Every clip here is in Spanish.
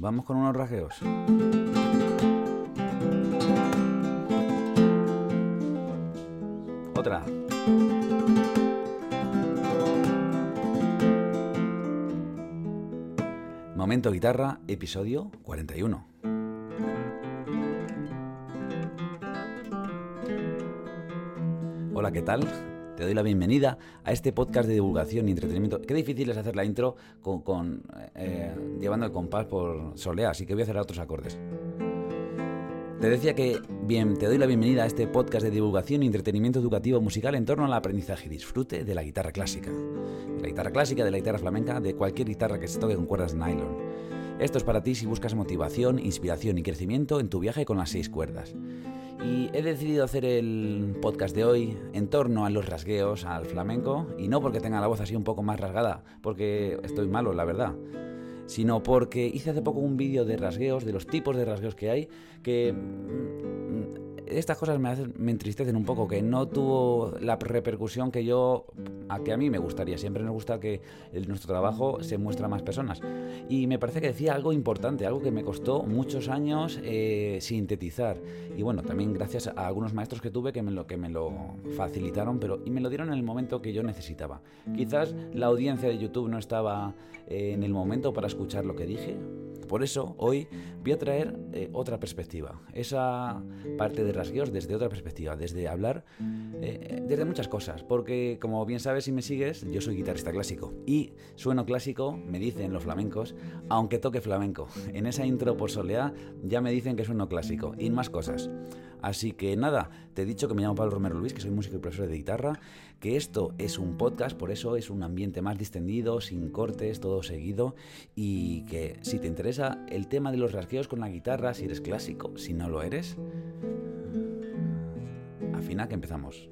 Vamos con unos rasgueos. Otra. Momento Guitarra, episodio 41. Hola, ¿qué tal? Te doy la bienvenida a este podcast de divulgación y entretenimiento. Qué difícil es hacer la intro con, eh, llevando el compás por solea, así que voy a hacer otros acordes. Te decía que bien, te doy la bienvenida a este podcast de divulgación y entretenimiento educativo musical en torno al aprendizaje y disfrute de la guitarra clásica. De la guitarra clásica, de la guitarra flamenca, de cualquier guitarra que se toque con cuerdas nylon. Esto es para ti si buscas motivación, inspiración y crecimiento en tu viaje con las seis cuerdas. Y he decidido hacer el podcast de hoy en torno a los rasgueos, al flamenco, y no porque tenga la voz así un poco más rasgada, porque estoy malo, la verdad sino porque hice hace poco un vídeo de rasgueos, de los tipos de rasgueos que hay, que estas cosas me, hacen, me entristecen un poco, que no tuvo la repercusión que yo, a que a mí me gustaría. Siempre nos gusta que nuestro trabajo se muestre a más personas. Y me parece que decía algo importante, algo que me costó muchos años eh, sintetizar. Y bueno, también gracias a algunos maestros que tuve que me lo, que me lo facilitaron, pero y me lo dieron en el momento que yo necesitaba. Quizás la audiencia de YouTube no estaba eh, en el momento para escuchar lo que dije, por eso hoy voy a traer eh, otra perspectiva, esa parte de rasgueos desde otra perspectiva, desde hablar eh, desde muchas cosas, porque como bien sabes si me sigues, yo soy guitarrista clásico y sueno clásico, me dicen los flamencos, aunque toque flamenco. En esa intro por soleá ya me dicen que sueno clásico y más cosas. Así que nada, te he dicho que me llamo Pablo Romero Luis, que soy músico y profesor de guitarra, que esto es un podcast, por eso es un ambiente más distendido, sin cortes, todo seguido, y que si te interesa el tema de los rasgueos con la guitarra, si eres clásico, si no lo eres, afina que empezamos.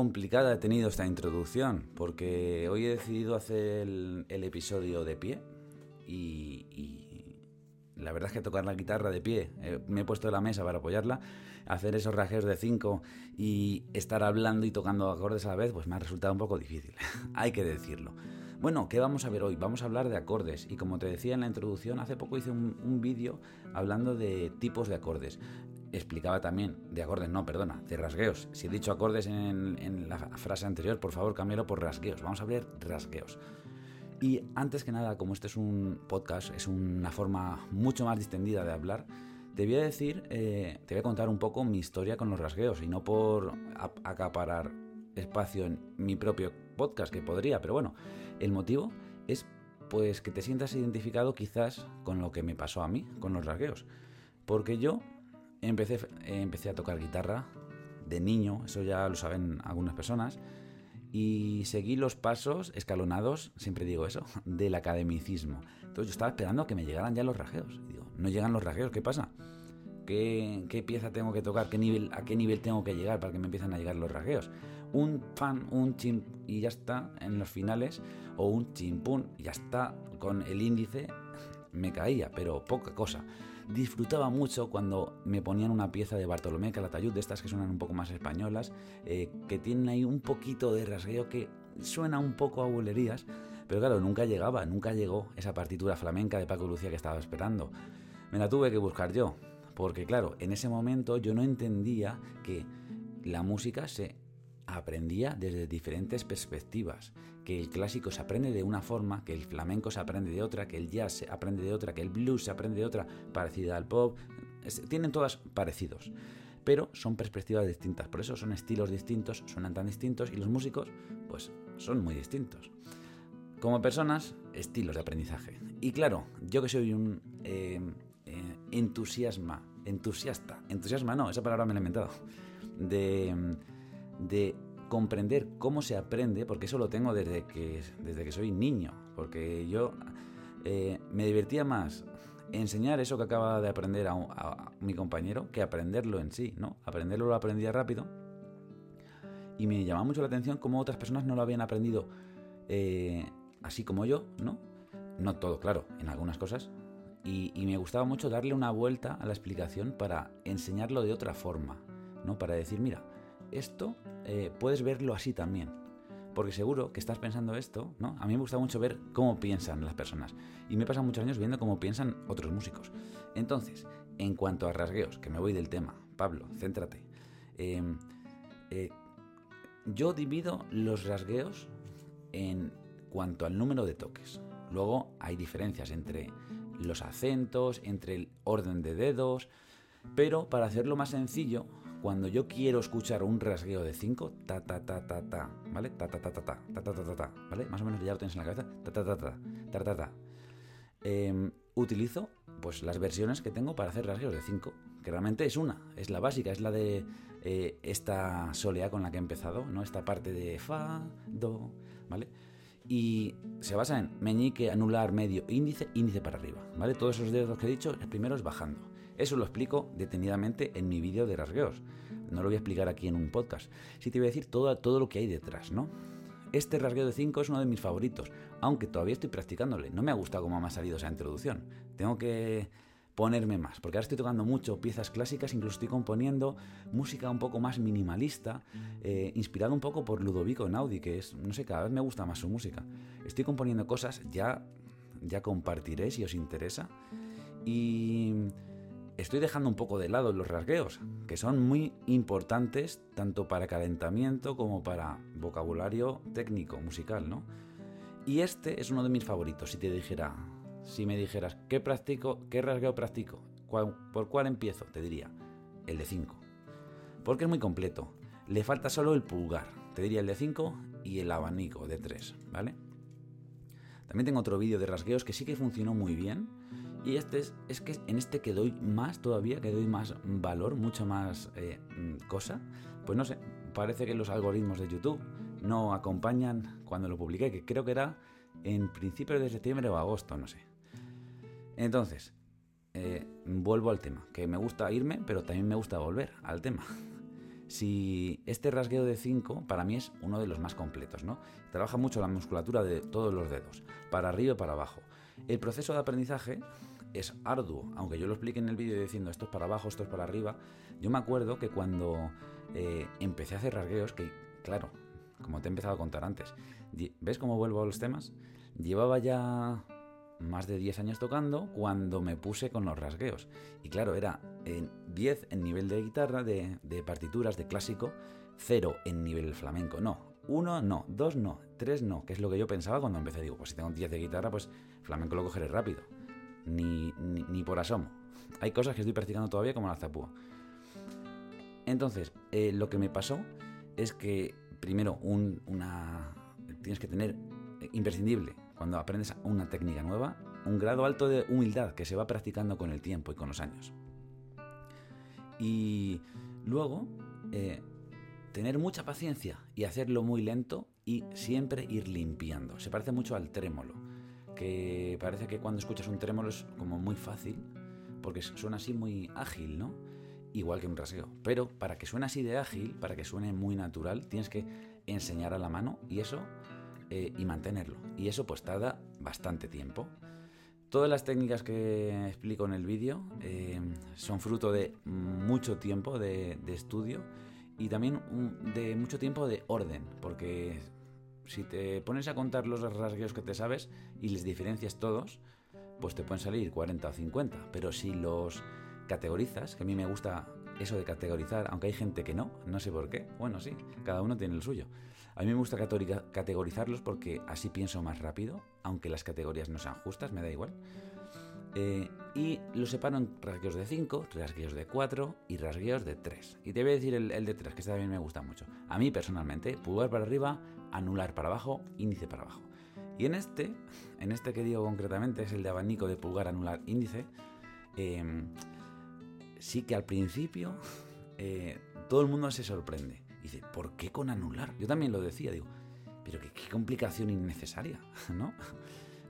Complicada he tenido esta introducción, porque hoy he decidido hacer el, episodio de pie y, la verdad es que tocar la guitarra de pie, eh, me he puesto la mesa para apoyarla, hacer esos rajeos de 5 y estar hablando y tocando acordes a la vez, pues me ha resultado un poco difícil, hay que decirlo. Bueno, ¿qué vamos a ver hoy? Vamos a hablar de acordes y como te decía en la introducción, hace poco hice un vídeo hablando de tipos de acordes explicaba también, de acordes, no, perdona, de rasgueos. Si he dicho acordes en, la frase anterior, por favor, cámbialo por rasgueos. Vamos a ver rasgueos. Y antes que nada, como este es un podcast, es una forma mucho más distendida de hablar, te voy a decir, eh, te voy a contar un poco mi historia con los rasgueos y no por acaparar espacio en mi propio podcast, que podría, pero bueno, el motivo es pues que te sientas identificado quizás con lo que me pasó a mí, con los rasgueos. Porque yo empecé, empecé a tocar guitarra de niño, eso ya lo saben algunas personas, y seguí los pasos escalonados, siempre digo eso, del academicismo. Entonces yo estaba esperando que me llegaran ya los rajeos. Y digo, no llegan los rajeos, ¿qué pasa? ¿Qué, ¿Qué, pieza tengo que tocar? ¿Qué nivel, ¿A qué nivel tengo que llegar para que me empiecen a llegar los rajeos? Un fan, un chim y ya está en los finales, o un chimpún y ya está con el índice, me caía, pero poca cosa disfrutaba mucho cuando me ponían una pieza de Bartolomé Calatayud, de estas que suenan un poco más españolas, eh, que tienen ahí un poquito de rasgueo que suena un poco a bulerías, pero claro, nunca llegaba, nunca llegó esa partitura flamenca de Paco Lucía que estaba esperando. Me la tuve que buscar yo, porque claro, en ese momento yo no entendía que la música se aprendía desde diferentes perspectivas, que el clásico se aprende de una forma, que el flamenco se aprende de otra, que el jazz se aprende de otra, que el blues se aprende de otra, parecida al pop, tienen todas parecidos, pero son perspectivas distintas, por eso son estilos distintos, suenan tan distintos y los músicos pues son muy distintos. Como personas, estilos de aprendizaje. Y claro, yo que soy un eh, eh, entusiasma, entusiasta, entusiasma no, esa palabra me la he inventado, de de comprender cómo se aprende, porque eso lo tengo desde que, desde que soy niño, porque yo eh, me divertía más enseñar eso que acaba de aprender a, mi compañero que aprenderlo en sí, ¿no? Aprenderlo lo aprendía rápido Y me llamaba mucho la atención cómo otras personas no lo habían aprendido eh, así como yo, ¿no? No todo, claro, en algunas cosas. Y, me gustaba mucho darle una vuelta a la explicación para enseñarlo de otra forma, ¿no? Para decir, mira, esto eh, puedes verlo así también. Porque seguro que estás pensando esto, ¿no? A mí me gusta mucho ver cómo piensan las personas. Y me pasan muchos años viendo cómo piensan otros músicos. Entonces, en cuanto a rasgueos, que me voy del tema, Pablo, céntrate. Em, eh, yo divido los rasgueos en cuanto al número de toques. Luego hay diferencias entre los acentos, entre el orden de dedos, pero para hacerlo más sencillo, cuando yo quiero escuchar un rasgueo de 5, ta ta ta ta ta, ¿vale? Ta ta ta ta ta, ta ta ta ta, ¿vale? Más o menos ya lo tienes en la cabeza, ta ta ta ta, ta ta ta. utilizo pues las versiones que tengo para hacer rasgueos de 5, que realmente es una, es la básica, es la de esta solea con la que he empezado, ¿no? Esta parte de fa, do, ¿vale? y se basa en meñique, anular, medio, índice, índice para arriba, ¿vale? Todos esos dedos que he dicho, el primero es bajando. Eso lo explico detenidamente en mi vídeo de rasgueos. No lo voy a explicar aquí en un podcast. Sí te voy a decir todo, todo lo que hay detrás, ¿no? Este rasgueo de 5 es uno de mis favoritos, aunque todavía estoy practicándole. No me ha gustado cómo me ha salido esa introducción. Tengo que ponerme más, porque ahora estoy tocando mucho piezas clásicas, incluso estoy componiendo música un poco más minimalista, eh, inspirado un poco por Ludovico Naudi, que es, no sé, cada vez me gusta más su música. Estoy componiendo cosas, ya, ya compartiré si os interesa, y estoy dejando un poco de lado los rasgueos, que son muy importantes tanto para calentamiento como para vocabulario técnico, musical, ¿no? Y este es uno de mis favoritos, si te dijera, si me dijeras, ¿qué practico, qué rasgueo practico? ¿Por cuál empiezo? Te diría, el de 5. Porque es muy completo. Le falta solo el pulgar. Te diría el de 5 y el abanico de 3, ¿vale? También tengo otro vídeo de rasgueos que sí que funcionó muy bien. Y este es, es que en este que doy más todavía, que doy más valor, mucho más eh, mm, cosa. Pues no sé, parece que los algoritmos de YouTube no acompañan cuando lo publiqué, que creo que era en principios de septiembre o agosto, no sé. Entonces, eh, vuelvo al tema, que me gusta irme, pero también me gusta volver al tema. Si este rasgueo de 5 para mí es uno de los más completos, ¿no? Trabaja mucho la musculatura de todos los dedos, para arriba y para abajo. El proceso de aprendizaje es arduo, aunque yo lo explique en el vídeo diciendo esto es para abajo, esto es para arriba. Yo me acuerdo que cuando eh, empecé a hacer rasgueos, que claro, como te he empezado a contar antes, ¿ves cómo vuelvo a los temas? Llevaba ya más de 10 años tocando cuando me puse con los rasgueos. Y claro, era en 10 en nivel de guitarra, de, partituras, de clásico, 0 en nivel flamenco. No, 1 no, 2 no, 3 no, que es lo que yo pensaba cuando empecé. Digo, pues si tengo 10 de guitarra, pues flamenco lo cogeré rápido. Ni, ni, por asomo. Hay cosas que estoy practicando todavía como la zapúa. Entonces, eh, lo que me pasó es que primero una, tienes que tener eh, imprescindible cuando aprendes una técnica nueva, un grado alto de humildad que se va practicando con el tiempo y con los años. Y luego, eh, tener mucha paciencia y hacerlo muy lento y siempre ir limpiando. Se parece mucho al trémolo, que parece que cuando escuchas un trémolo es como muy fácil, porque suena así muy ágil, ¿no? Igual que un rasgueo. Pero para que suene así de ágil, para que suene muy natural, tienes que enseñar a la mano y eso eh, y mantenerlo. Y eso pues tarda bastante tiempo. Todas las técnicas que explico en el vídeo eh, son fruto de mucho tiempo de, estudio y también de mucho tiempo de orden, porque si te pones a contar los rasgueos que te sabes y les diferencias todos, pues te pueden salir 40 o 50, pero si los categorizas, que a mí me gusta eso de categorizar, aunque hay gente que no, no sé por qué, bueno, sí, cada uno tiene el suyo. A mí me gusta categorizarlos porque así pienso más rápido, aunque las categorías no sean justas, me da igual. Eh, y los separo en rasgueos de 5, rasgueos de 4 y rasgueos de 3. Y te voy a decir el, de 3, que este también me gusta mucho. A mí personalmente, pulgar para arriba, anular para abajo, índice para abajo. Y en este, en este que digo concretamente, es el de abanico de pulgar, anular, índice. Em, sí que al principio eh, todo el mundo se sorprende. dice, ¿por qué con anular? Yo también lo decía, digo, pero qué, complicación innecesaria, ¿no?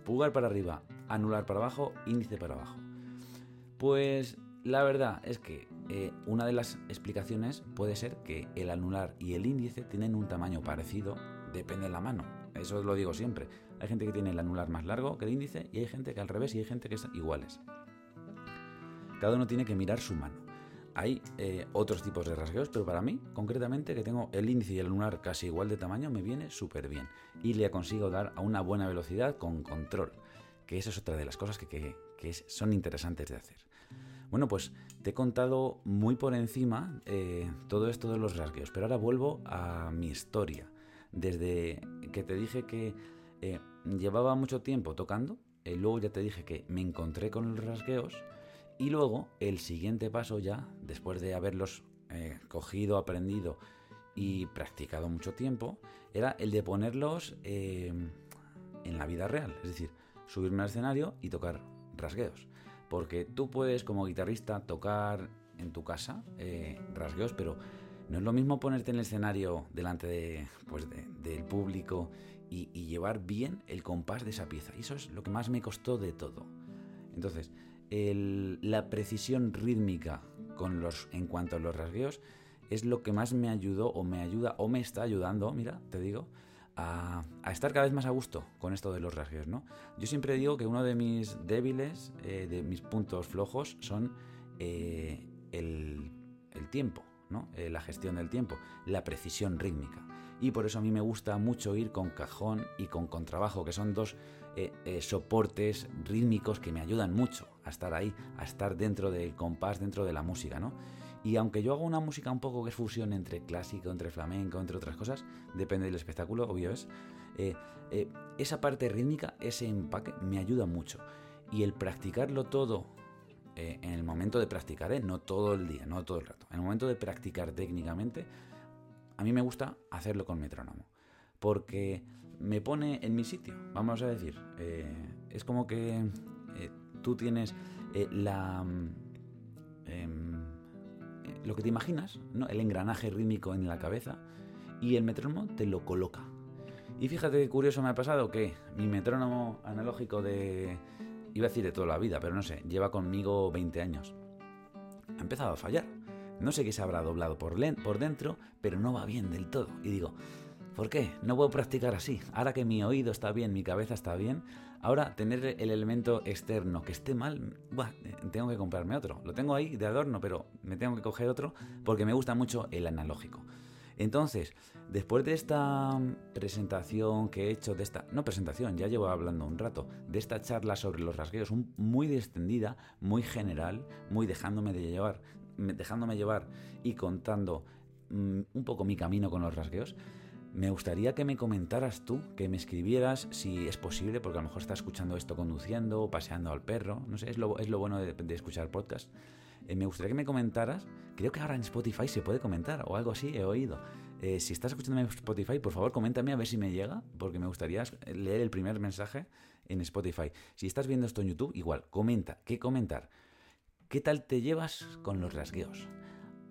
Pulgar para arriba, anular para abajo, índice para abajo. Pues la verdad es que eh, una de las explicaciones puede ser que el anular y el índice tienen un tamaño parecido, depende de la mano. Eso lo digo siempre. Hay gente que tiene el anular más largo que el índice y hay gente que al revés y hay gente que es iguales. Cada uno tiene que mirar su mano. Hay eh, otros tipos de rasgueos, pero para mí, concretamente, que tengo el índice y el anular casi igual de tamaño, me viene súper bien. Y le consigo dar a una buena velocidad con control, que eso es otra de las cosas que, son interesantes de hacer. Bueno, pues te he contado muy por encima eh, todo esto de los rasgueos, pero ahora vuelvo a mi historia. Desde que te dije que eh, llevaba mucho tiempo tocando, luego ya te dije que me encontré con los rasgueos, y luego el siguiente paso ya, después de haberlos eh, cogido, aprendido y practicado mucho tiempo, era el de ponerlos eh, en la vida real. Es decir, subirme al escenario y tocar rasgueos. Porque tú puedes como guitarrista tocar en tu casa eh, rasgueos, pero no es lo mismo ponerte en el escenario delante de, pues del público y, y, llevar bien el compás de esa pieza. Y eso es lo que más me costó de todo. Entonces, la precisión rítmica con los, en cuanto a los rasgueos es lo que más me ayudó o me ayuda o me está ayudando, mira, te digo, a, estar cada vez más a gusto con esto de los rasgueos, ¿no? Yo siempre digo que uno de mis débiles, eh, de mis puntos flojos, son eh, el, tiempo, ¿no? Eh, la gestión del tiempo, la precisión rítmica. Y por eso a mí me gusta mucho ir con cajón y con contrabajo, que son dos eh, eh, soportes rítmicos que me ayudan mucho a estar ahí, a estar dentro del compás, dentro de la música, ¿no? Y aunque yo hago una música un poco que es fusión entre clásico, entre flamenco, entre otras cosas, depende del espectáculo, obvio es, eh, esa parte rítmica, ese empaque, me ayuda mucho. Y el practicarlo todo en el momento de practicar, no todo el día, no todo el rato, en el momento de practicar técnicamente, a mí me gusta hacerlo con metrónomo. Porque me pone en mi sitio, vamos a decir. Eh, es como que eh, tú tienes eh, la... Em, lo que te imaginas, ¿no? el engranaje rítmico en la cabeza y el metrónomo te lo coloca. Y fíjate qué curioso me ha pasado que mi metrónomo analógico de... iba a decir de toda la vida, pero no sé, lleva conmigo 20 años. Ha empezado a fallar. No sé qué se habrá doblado por, dentro, pero no va bien del todo. Y digo, ¿Por qué? No puedo practicar así. Ahora que mi oído está bien, mi cabeza está bien, ahora tener el elemento externo que esté mal, tengo que comprarme otro. Lo tengo ahí de adorno, pero me tengo que coger otro porque me gusta mucho el analógico. Entonces, después de esta presentación que he hecho, de esta, no presentación, ya llevo hablando un rato, de esta charla sobre los rasgueos, muy extendida, muy general, muy dejándome de llevar, dejándome llevar y contando mm, un poco mi camino con los rasgueos, me gustaría que me comentaras tú, que me escribieras si es posible, porque a lo mejor estás escuchando esto conduciendo o paseando al perro, no sé, es lo, es lo bueno de, escuchar podcast. Eh, me gustaría que me comentaras, creo que ahora en Spotify se puede comentar o algo así, he oído. Eh, si estás escuchando en Spotify, por favor, coméntame a ver si me llega, porque me gustaría leer el primer mensaje en Spotify. Si estás viendo esto en YouTube, igual, comenta, ¿qué comentar? ¿Qué tal te llevas con los rasgueos?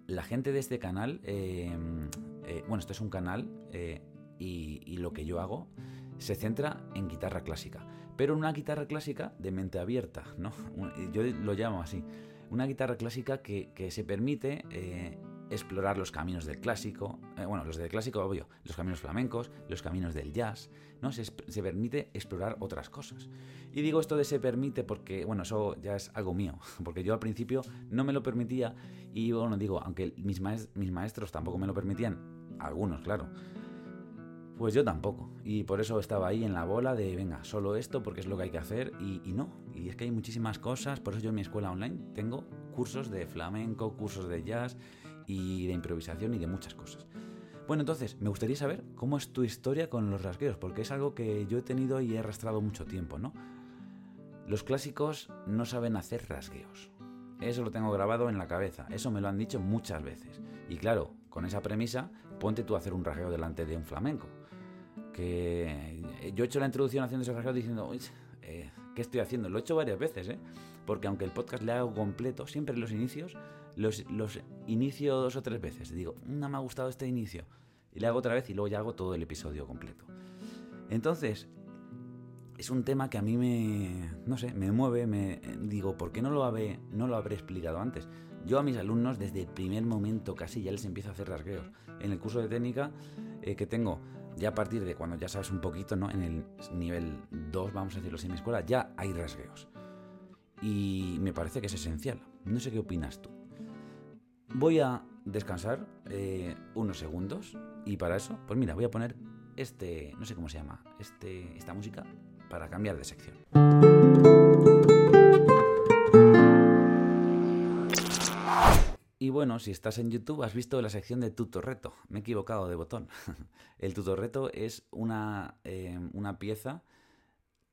La gente de este canal eh, eh, bueno, este es un canal eh, y, lo que yo hago se centra en guitarra clásica, pero una guitarra clásica de mente abierta, ¿no? Yo lo llamo así, una guitarra clásica que, se permite eh, explorar los caminos del clásico, bueno, los del clásico, obvio, los caminos flamencos, los caminos del jazz, ¿no? Se, se, permite explorar otras cosas. Y digo esto de se permite porque, bueno, eso ya es algo mío, porque yo al principio no me lo permitía y, bueno, digo, aunque mis maestros tampoco me lo permitían, algunos, claro. Pues yo tampoco. Y por eso estaba ahí en la bola de, venga, solo esto porque es lo que hay que hacer. Y, no. Y es que hay muchísimas cosas. Por eso yo en mi escuela online tengo cursos de flamenco, cursos de jazz y de improvisación y de muchas cosas. Bueno, entonces, me gustaría saber cómo es tu historia con los rasgueos, porque es algo que yo he tenido y he arrastrado mucho tiempo, ¿no? Los clásicos no saben hacer rasgueos. Eso lo tengo grabado en la cabeza, eso me lo han dicho muchas veces. Y claro, con esa premisa, ponte tú a hacer un rasgueo delante de un flamenco. Que yo he hecho la introducción haciendo ese diciendo, eh, ¿qué estoy haciendo? Lo he hecho varias veces, ¿eh? Porque aunque el podcast le hago completo, siempre los inicios los, inicio dos o tres veces. Digo, no me ha gustado este inicio. Y le hago otra vez y luego ya hago todo el episodio completo. Entonces, es un tema que a mí me, no sé, me mueve, me digo, ¿por qué no lo, habré, no lo habré explicado antes? Yo a mis alumnos desde el primer momento casi ya les empiezo a hacer rasgueos. En el curso de técnica eh, que tengo, ya a partir de cuando ya sabes un poquito, ¿no? En el nivel 2, vamos a decirlo así, en mi escuela, ya hay rasgueos. Y me parece que es esencial. No sé qué opinas tú. Voy a descansar eh, unos segundos y para eso, pues mira, voy a poner este, no sé cómo se llama, este, esta música para cambiar de sección. Y bueno, si estás en YouTube has visto la sección de tutorreto. Me he equivocado de botón. El tutorreto es una, eh, una pieza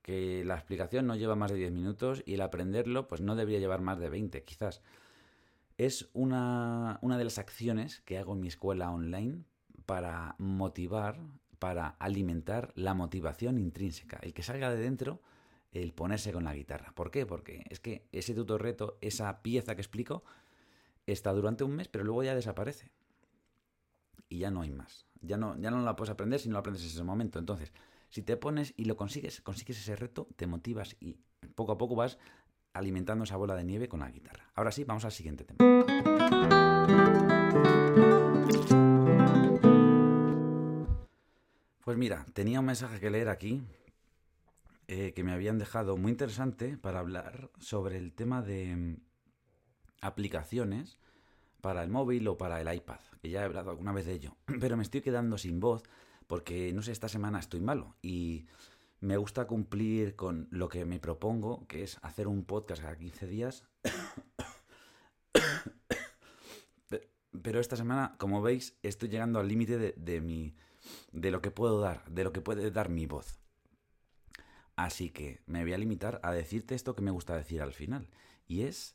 que la explicación no lleva más de 10 minutos y el aprenderlo pues no debería llevar más de 20 quizás. Es una, una de las acciones que hago en mi escuela online para motivar para alimentar la motivación intrínseca, el que salga de dentro, el ponerse con la guitarra. ¿Por qué? Porque es que ese tutorreto, esa pieza que explico, está durante un mes, pero luego ya desaparece. Y ya no hay más. Ya no, ya no la puedes aprender si no la aprendes en ese momento. Entonces, si te pones y lo consigues, consigues ese reto, te motivas y poco a poco vas alimentando esa bola de nieve con la guitarra. Ahora sí, vamos al siguiente tema. Pues mira, tenía un mensaje que leer aquí eh, que me habían dejado muy interesante para hablar sobre el tema de aplicaciones para el móvil o para el iPad, que ya he hablado alguna vez de ello, pero me estoy quedando sin voz porque, no sé, esta semana estoy malo y me gusta cumplir con lo que me propongo, que es hacer un podcast cada 15 días. Pero esta semana, como veis, estoy llegando al límite de, de mi de lo que puedo dar, de lo que puede dar mi voz. Así que me voy a limitar a decirte esto que me gusta decir al final. Y es,